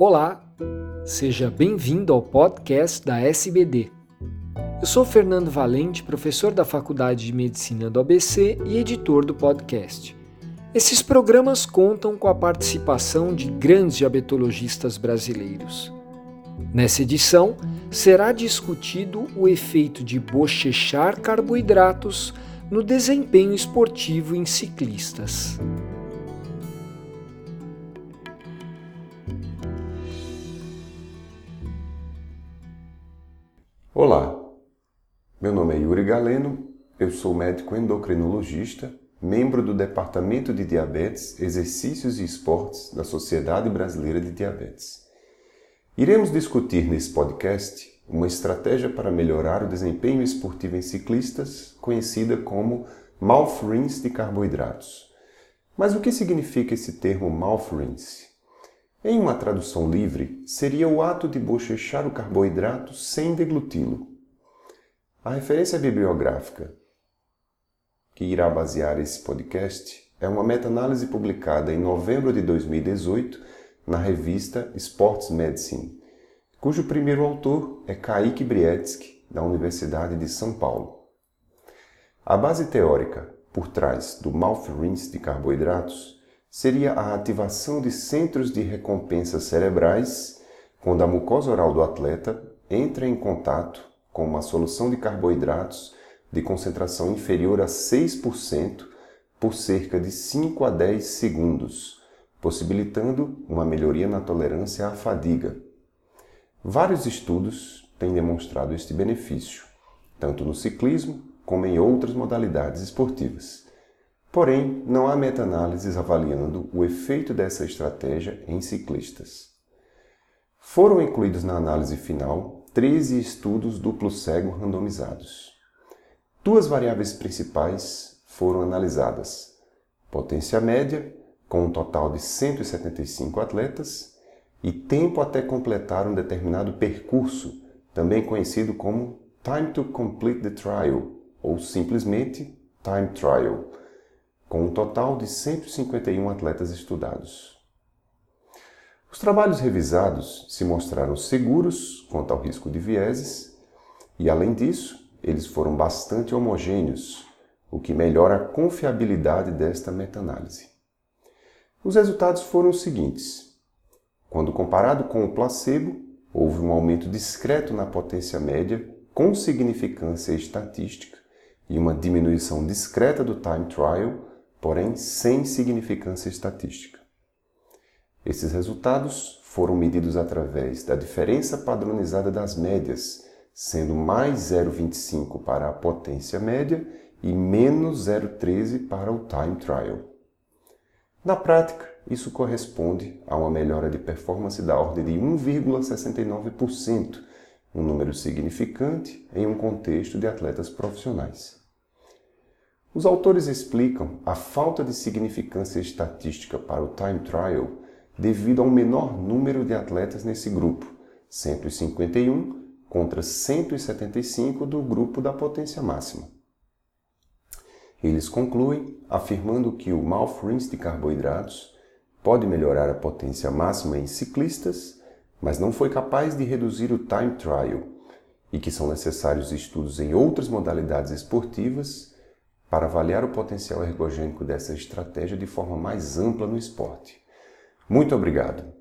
Olá, seja bem-vindo ao podcast da SBD. Eu sou Fernando Valente, professor da Faculdade de Medicina do ABC e editor do podcast. Esses programas contam com a participação de grandes diabetologistas brasileiros. Nessa edição, será discutido o efeito de bochechar carboidratos no desempenho esportivo em ciclistas. Olá, meu nome é Yuri Galeno, eu sou médico endocrinologista, membro do Departamento de Diabetes, Exercícios e Esportes da Sociedade Brasileira de Diabetes. Iremos discutir nesse podcast uma estratégia para melhorar o desempenho esportivo em ciclistas, conhecida como mouth rinse de carboidratos. Mas o que significa esse termo mouth rinse? Em uma tradução livre, seria o ato de bochechar o carboidrato sem degluti-lo. A referência bibliográfica que irá basear esse podcast é uma meta-análise publicada em novembro de 2018 na revista Sports Medicine, cujo primeiro autor é Kaique Brietsky, da Universidade de São Paulo. A base teórica por trás do mouth rinse de carboidratos seria a ativação de centros de recompensa cerebrais quando a mucosa oral do atleta entra em contato com uma solução de carboidratos de concentração inferior a 6% por cerca de 5 a 10 segundos, possibilitando uma melhoria na tolerância à fadiga. Vários estudos têm demonstrado este benefício, tanto no ciclismo como em outras modalidades esportivas. Porém, não há meta-análises avaliando o efeito dessa estratégia em ciclistas. Foram incluídos na análise final 13 estudos duplo-cego randomizados. Duas variáveis principais foram analisadas: potência média, com um total de 175 atletas, e tempo até completar um determinado percurso, também conhecido como Time to Complete the Trial, ou simplesmente Time Trial com um total de 151 atletas estudados. Os trabalhos revisados se mostraram seguros quanto ao risco de vieses e, além disso, eles foram bastante homogêneos, o que melhora a confiabilidade desta meta-análise. Os resultados foram os seguintes: quando comparado com o placebo, houve um aumento discreto na potência média com significância estatística e uma diminuição discreta do time trial porém sem significância estatística. Esses resultados foram medidos através da diferença padronizada das médias, sendo mais 0,25 para a potência média e menos 0,13 para o time trial. Na prática, isso corresponde a uma melhora de performance da ordem de 1,69%, um número significante em um contexto de atletas profissionais. Os autores explicam a falta de significância estatística para o time trial devido ao menor número de atletas nesse grupo, 151 contra 175 do grupo da potência máxima. Eles concluem afirmando que o rinse de carboidratos pode melhorar a potência máxima em ciclistas, mas não foi capaz de reduzir o time trial e que são necessários estudos em outras modalidades esportivas para avaliar o potencial ergogênico dessa estratégia de forma mais ampla no esporte. Muito obrigado!